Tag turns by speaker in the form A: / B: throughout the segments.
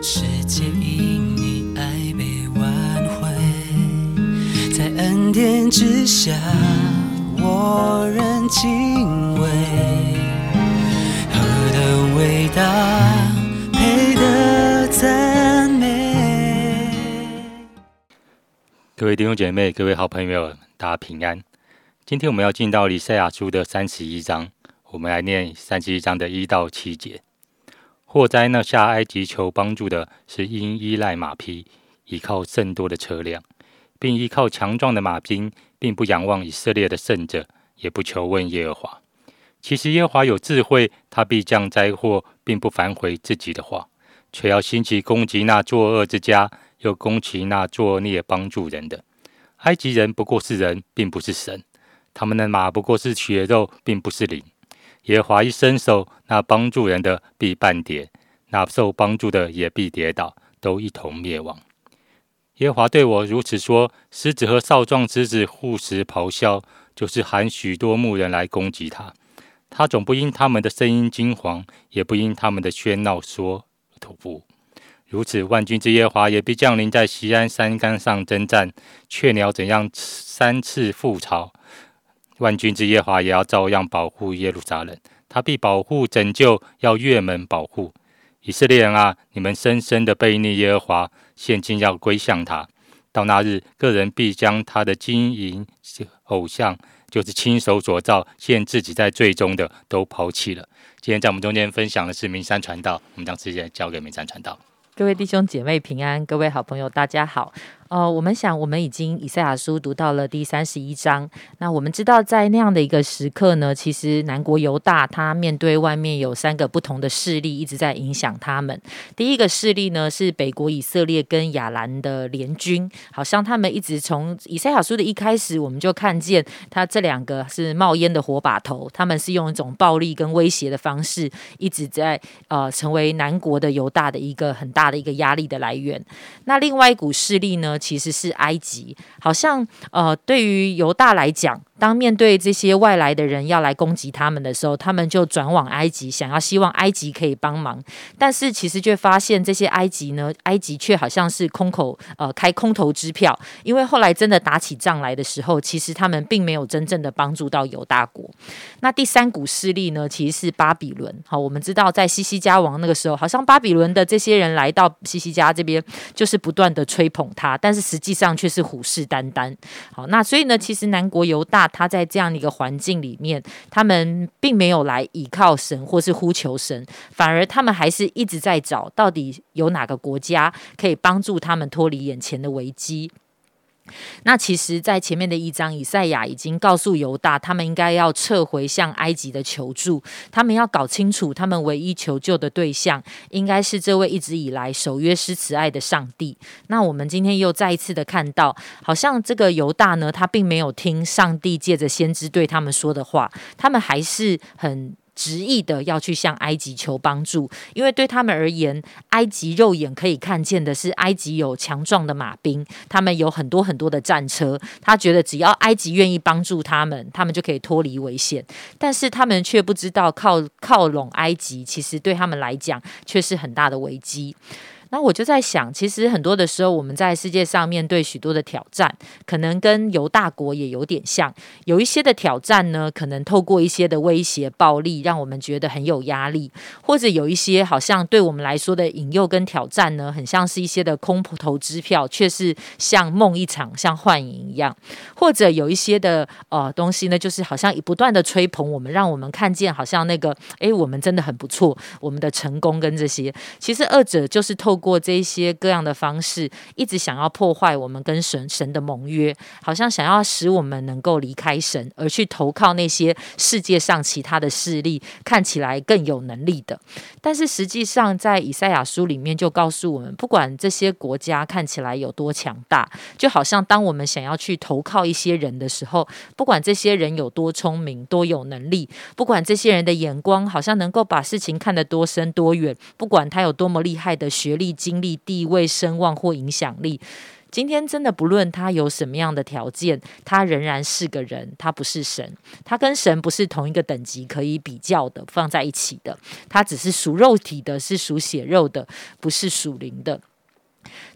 A: 世界因你爱被挽回，在恩典之下，我仍敬畏。何等伟大，配得赞美。
B: 各位弟兄姐妹，各位好朋友，大家平安。今天我们要进到以赛亚书的三十一章，我们来念三十一章的一到七节。祸灾呢？下埃及求帮助的是因依赖马匹，依靠甚多的车辆，并依靠强壮的马兵，并不仰望以色列的圣者，也不求问耶和华。其实耶和华有智慧，他必降灾祸，并不反悔自己的话，却要兴起攻击那作恶之家，又攻击那作孽帮助人的。埃及人不过是人，并不是神；他们的马不过是血肉，并不是灵。耶和华一伸手，那帮助人的必半跌，那受帮助的也必跌倒，都一同灭亡。耶和华对我如此说：狮子和少壮之子护食咆哮，就是喊许多牧人来攻击他。他总不因他们的声音惊惶，也不因他们的喧闹说吐步。如此，万军之耶和华也必降临在西安山冈上征战。雀鸟怎样三次覆巢？万军之耶华也要照样保护耶路撒冷，他必保护拯救，要越门保护以色列人啊！你们深深的背逆耶和华，现今要归向他。到那日，个人必将他的金银偶像，就是亲手所造、现自己在最终的，都抛弃了。今天在我们中间分享的是明山传道，我们将时间交给明山传道。
C: 各位弟兄姐妹平安，各位好朋友大家好。哦，我们想，我们已经以赛亚书读到了第三十一章。那我们知道，在那样的一个时刻呢，其实南国犹大他面对外面有三个不同的势力一直在影响他们。第一个势力呢是北国以色列跟亚兰的联军，好像他们一直从以赛亚书的一开始，我们就看见他这两个是冒烟的火把头，他们是用一种暴力跟威胁的方式，一直在呃成为南国的犹大的一个很大的一个压力的来源。那另外一股势力呢？其实是埃及，好像呃，对于犹大来讲。当面对这些外来的人要来攻击他们的时候，他们就转往埃及，想要希望埃及可以帮忙。但是其实却发现这些埃及呢，埃及却好像是空口呃开空头支票，因为后来真的打起仗来的时候，其实他们并没有真正的帮助到犹大国。那第三股势力呢，其实是巴比伦。好，我们知道在西西家王那个时候，好像巴比伦的这些人来到西西家这边，就是不断的吹捧他，但是实际上却是虎视眈眈。好，那所以呢，其实南国犹大。他在这样的一个环境里面，他们并没有来倚靠神或是呼求神，反而他们还是一直在找到底有哪个国家可以帮助他们脱离眼前的危机。那其实，在前面的一章，以赛亚已经告诉犹大，他们应该要撤回向埃及的求助，他们要搞清楚，他们唯一求救的对象应该是这位一直以来守约施慈爱的上帝。那我们今天又再一次的看到，好像这个犹大呢，他并没有听上帝借着先知对他们说的话，他们还是很。执意的要去向埃及求帮助，因为对他们而言，埃及肉眼可以看见的是埃及有强壮的马兵，他们有很多很多的战车。他觉得只要埃及愿意帮助他们，他们就可以脱离危险。但是他们却不知道，靠靠拢埃及，其实对他们来讲却是很大的危机。那我就在想，其实很多的时候，我们在世界上面对许多的挑战，可能跟犹大国也有点像。有一些的挑战呢，可能透过一些的威胁、暴力，让我们觉得很有压力；或者有一些好像对我们来说的引诱跟挑战呢，很像是一些的空头支票，却是像梦一场，像幻影一样；或者有一些的呃东西呢，就是好像不断的吹捧我们，让我们看见好像那个诶，我们真的很不错，我们的成功跟这些，其实二者就是透。过这些各样的方式，一直想要破坏我们跟神神的盟约，好像想要使我们能够离开神，而去投靠那些世界上其他的势力，看起来更有能力的。但是实际上，在以赛亚书里面就告诉我们，不管这些国家看起来有多强大，就好像当我们想要去投靠一些人的时候，不管这些人有多聪明、多有能力，不管这些人的眼光好像能够把事情看得多深多远，不管他有多么厉害的学历。经历、地位、声望或影响力，今天真的不论他有什么样的条件，他仍然是个人，他不是神，他跟神不是同一个等级可以比较的，放在一起的，他只是属肉体的，是属血肉的，不是属灵的。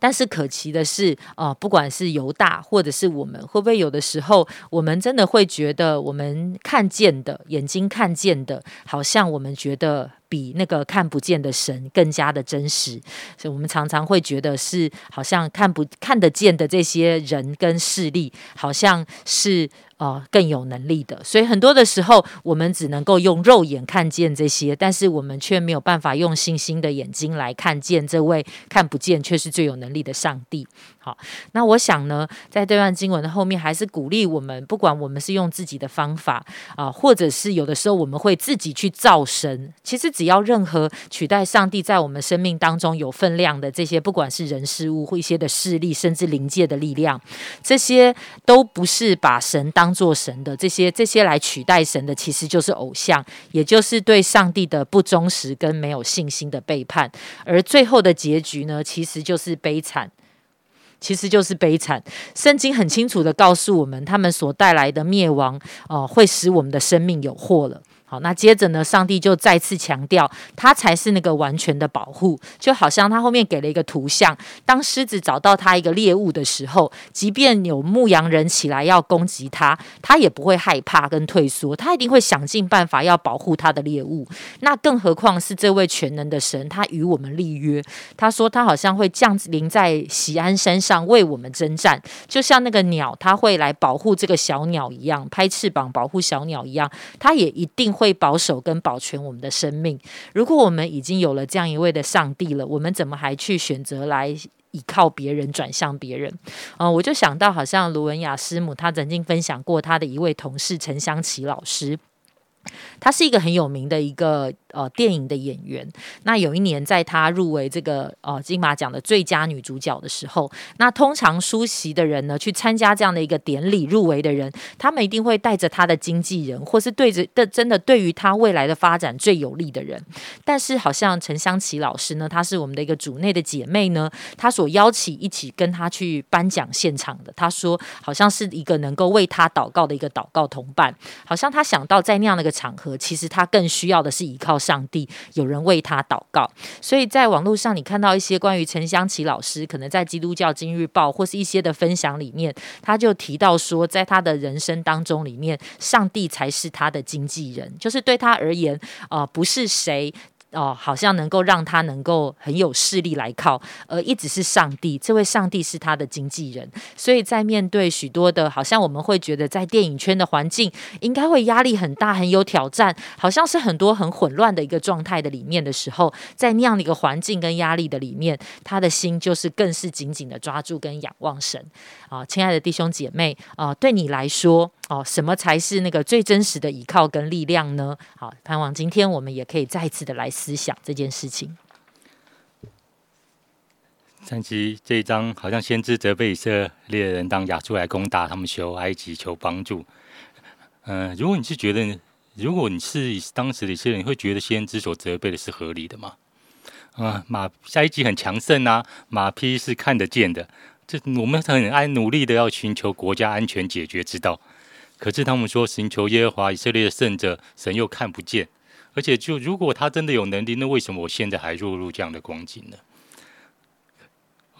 C: 但是可奇的是，啊，不管是犹大或者是我们，会不会有的时候，我们真的会觉得，我们看见的眼睛看见的，好像我们觉得比那个看不见的神更加的真实。所以，我们常常会觉得是，好像看不看得见的这些人跟势力，好像是。啊，更有能力的，所以很多的时候，我们只能够用肉眼看见这些，但是我们却没有办法用星星的眼睛来看见这位看不见却是最有能力的上帝。好，那我想呢，在这段经文的后面，还是鼓励我们，不管我们是用自己的方法啊，或者是有的时候我们会自己去造神。其实只要任何取代上帝在我们生命当中有分量的这些，不管是人事物或一些的势力，甚至灵界的力量，这些都不是把神当做神的。这些这些来取代神的，其实就是偶像，也就是对上帝的不忠实跟没有信心的背叛。而最后的结局呢，其实就是悲惨。其实就是悲惨。圣经很清楚的告诉我们，他们所带来的灭亡，哦，会使我们的生命有祸了。好，那接着呢？上帝就再次强调，他才是那个完全的保护，就好像他后面给了一个图像，当狮子找到他一个猎物的时候，即便有牧羊人起来要攻击他，他也不会害怕跟退缩，他一定会想尽办法要保护他的猎物。那更何况是这位全能的神，他与我们立约，他说他好像会降临在喜安山上为我们征战，就像那个鸟，他会来保护这个小鸟一样，拍翅膀保护小鸟一样，他也一定。会保守跟保全我们的生命。如果我们已经有了这样一位的上帝了，我们怎么还去选择来依靠别人、转向别人？啊，我就想到，好像卢文雅师母，她曾经分享过她的一位同事陈香琪老师。他是一个很有名的一个呃电影的演员。那有一年，在他入围这个呃金马奖的最佳女主角的时候，那通常出席的人呢，去参加这样的一个典礼入围的人，他们一定会带着他的经纪人，或是对着的真的对于他未来的发展最有利的人。但是好像陈香琪老师呢，她是我们的一个组内的姐妹呢，她所邀请一起跟她去颁奖现场的，她说好像是一个能够为她祷告的一个祷告同伴，好像她想到在那样的一个。场合其实她更需要的是依靠上帝，有人为他祷告。所以在网络上，你看到一些关于陈香琪老师可能在基督教今日报或是一些的分享里面，他就提到说，在他的人生当中里面，上帝才是他的经纪人，就是对他而言，啊，不是谁。哦，好像能够让他能够很有势力来靠，而一直是上帝，这位上帝是他的经纪人，所以在面对许多的，好像我们会觉得在电影圈的环境应该会压力很大，很有挑战，好像是很多很混乱的一个状态的里面的时候，在那样的一个环境跟压力的里面，他的心就是更是紧紧的抓住跟仰望神。啊，亲爱的弟兄姐妹啊，对你来说，哦，什么才是那个最真实的依靠跟力量呢？好，盼望今天我们也可以再一次的来思想这件事情。
B: 三七这一章好像先知责备以色列人当亚述来攻打他们，求埃及求帮助。嗯，如果你是觉得，如果你是当时的一些人，你会觉得先知所责备的是合理的吗？啊，马下一集很强盛啊，马匹是看得见的。这我们很爱努力的要寻求国家安全解决之道，可是他们说寻求耶和华以色列的圣者，神又看不见。而且就如果他真的有能力，那为什么我现在还落入这样的光景呢？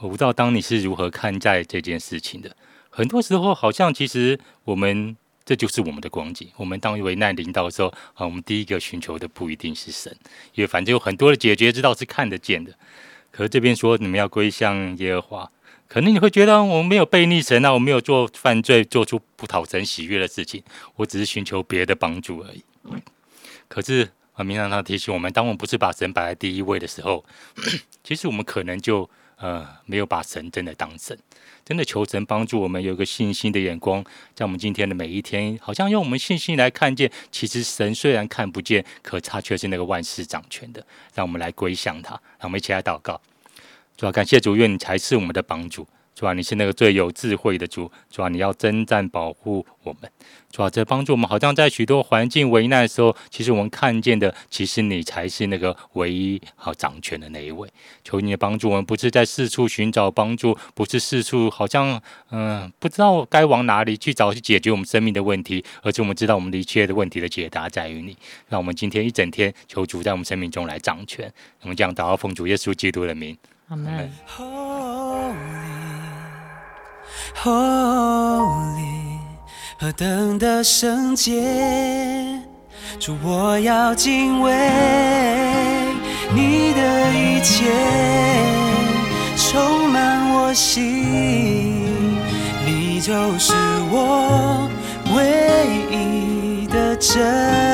B: 我不知道当你是如何看待这件事情的。很多时候好像其实我们这就是我们的光景。我们当危难临到的时候，啊，我们第一个寻求的不一定是神，因为反正有很多的解决之道是看得见的。可是这边说你们要归向耶和华。可能你会觉得我没有背逆神啊，我没有做犯罪，做出不讨神喜悦的事情，我只是寻求别的帮助而已。可是啊，明堂他提醒我们，当我们不是把神摆在第一位的时候，其实我们可能就呃没有把神真的当神，真的求神帮助我们有个信心的眼光，在我们今天的每一天，好像用我们信心来看见，其实神虽然看不见，可他却是那个万事掌权的，让我们来归向他，让我们一起来祷告。主要感谢主，愿你才是我们的帮助。主啊，你是那个最有智慧的主，主啊，你要征战保护我们，主啊，这帮助我们，好像在许多环境危难的时候，其实我们看见的，其实你才是那个唯一好掌权的那一位。求你的帮助，我们不是在四处寻找帮助，不是四处好像嗯不知道该往哪里去找去解决我们生命的问题，而是我们知道我们的一切的问题的解答在于你。让我们今天一整天求主在我们生命中来掌权。我们这样祷告奉主耶稣基督的名，
C: 阿门。
A: Holy，何等的圣洁！主，我要敬畏你的一切，充满我心，你就是我唯一的真